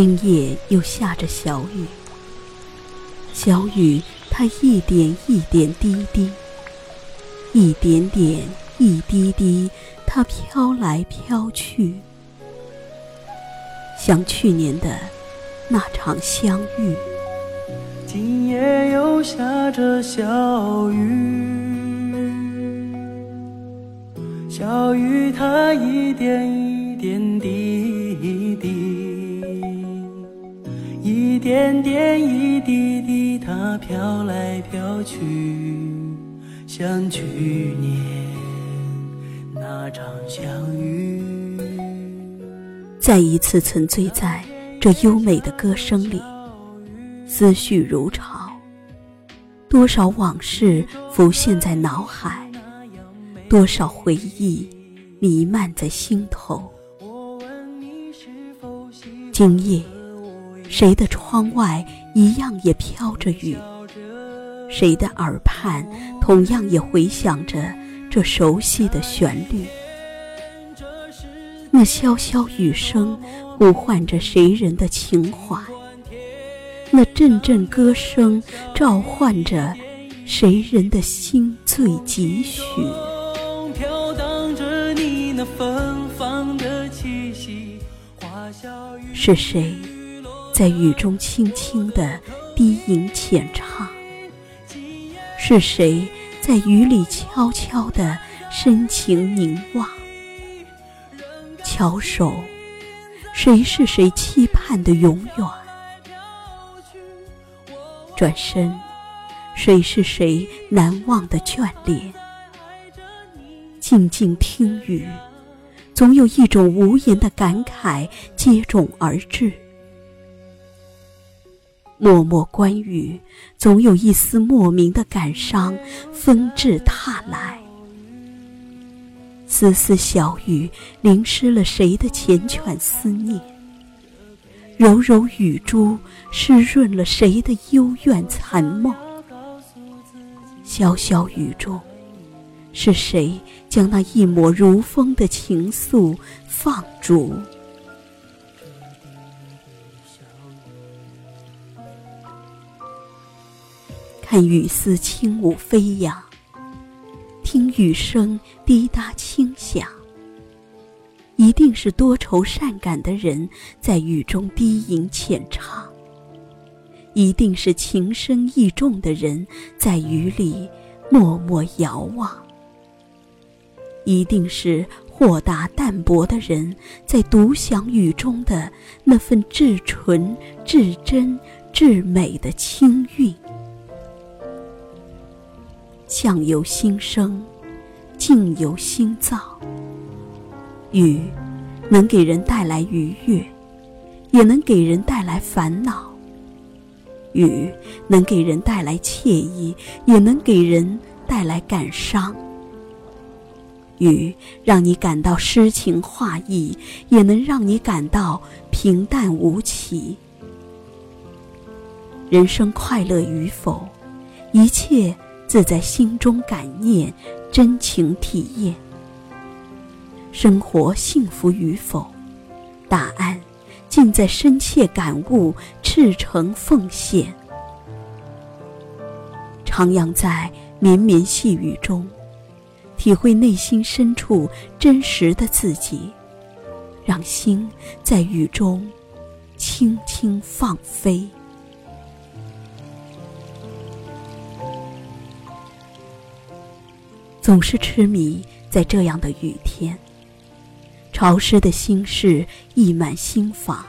今夜又下着小雨，小雨它一点一点滴滴，一点点一滴滴，它飘来飘去，像去年的那场相遇。今夜又下着小雨，小雨它一点一点滴点点一滴滴，它飘来飘去，像去年那场相遇。再一次沉醉在这优美的歌声里。思绪如潮，多少往事浮现在脑海，多少回忆弥漫在心头。今夜，谁的窗外一样也飘着雨？谁的耳畔同样也回响着这熟悉的旋律？那潇潇雨声呼唤着谁人的情怀？那阵阵歌声召唤着谁人的心醉几许？是谁在雨中轻轻的低吟浅唱？是谁在雨里悄悄的深情凝望？翘首，谁是谁期盼的永远？转身，谁是谁难忘的眷恋？静静听雨，总有一种无言的感慨接踵而至；默默观雨，总有一丝莫名的感伤纷至沓来。丝丝小雨淋湿了谁的缱绻思念？柔柔雨珠湿润了谁的幽怨残梦？潇潇雨中，是谁将那一抹如风的情愫放逐？看雨丝轻舞飞扬，听雨声滴答轻响。一定是多愁善感的人在雨中低吟浅唱，一定是情深意重的人在雨里默默遥望，一定是豁达淡泊的人在独享雨中的那份至纯、至真、至美的清韵。相由心生，境由心造。雨，能给人带来愉悦，也能给人带来烦恼；雨能给人带来惬意，也能给人带来感伤。雨让你感到诗情画意，也能让你感到平淡无奇。人生快乐与否，一切自在心中感念，真情体验。生活幸福与否，答案尽在深切感悟、赤诚奉献。徜徉在绵绵细雨中，体会内心深处真实的自己，让心在雨中轻轻放飞。总是痴迷在这样的雨天。潮湿的心事溢满心房，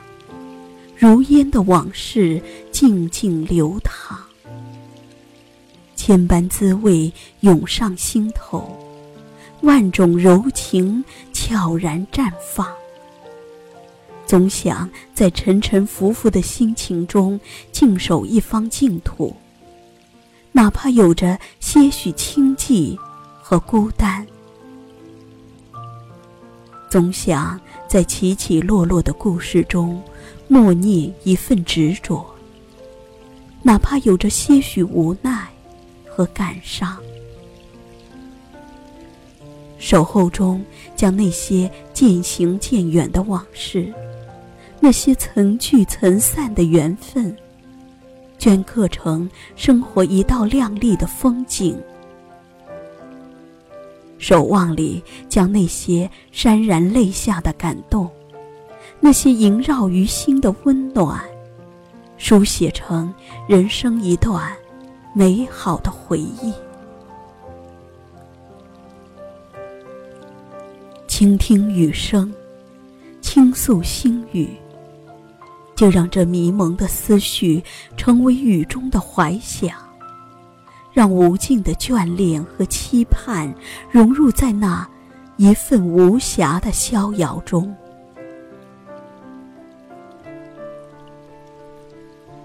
如烟的往事静静流淌，千般滋味涌上心头，万种柔情悄然绽放。总想在沉沉浮浮的心情中静守一方净土，哪怕有着些许清寂和孤单。总想在起起落落的故事中，默念一份执着，哪怕有着些许无奈和感伤。守候中，将那些渐行渐远的往事，那些曾聚曾散的缘分，镌刻成生活一道亮丽的风景。守望里，将那些潸然泪下的感动，那些萦绕于心的温暖，书写成人生一段美好的回忆。倾听雨声，倾诉心语，就让这迷蒙的思绪成为雨中的怀想。让无尽的眷恋和期盼融入在那一份无暇的逍遥中。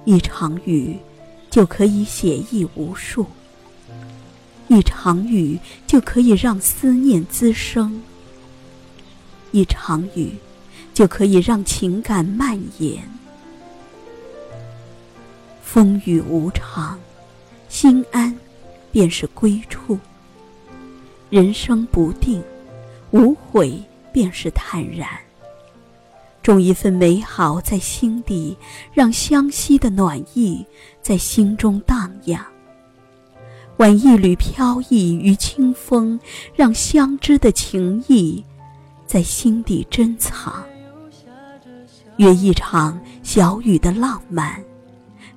一场雨，就可以写意无数；一场雨，就可以让思念滋生；一场雨，就可以让情感蔓延。风雨无常。心安，便是归处；人生不定，无悔便是坦然。种一份美好在心底，让相惜的暖意在心中荡漾。挽一缕飘逸于清风，让相知的情谊在心底珍藏。约一场小雨的浪漫。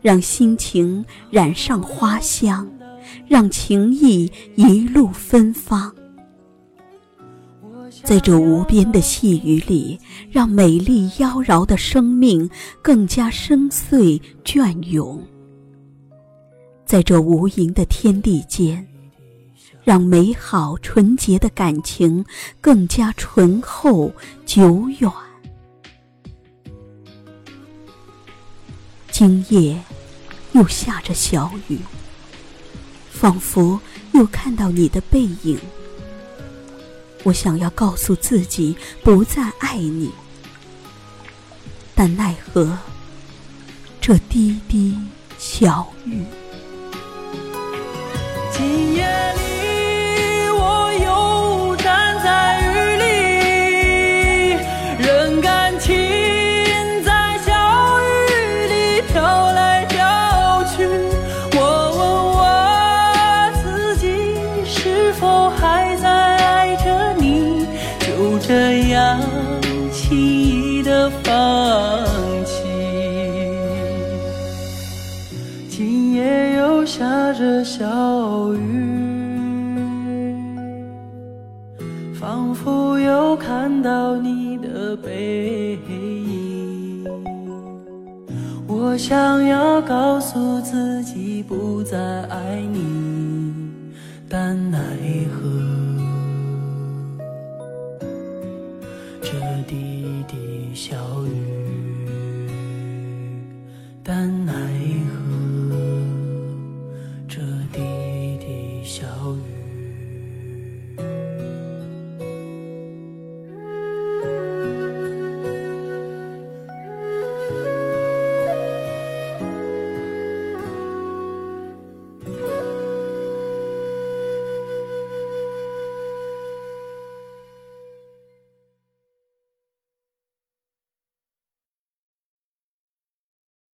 让心情染上花香，让情意一路芬芳。在这无边的细雨里，让美丽妖娆的生命更加深邃隽永。在这无垠的天地间，让美好纯洁的感情更加醇厚久远。今夜，又下着小雨，仿佛又看到你的背影。我想要告诉自己不再爱你，但奈何这滴滴小雨。到你的背影。我想要告诉自己不再爱你，但奈何这。滴滴小雨，但。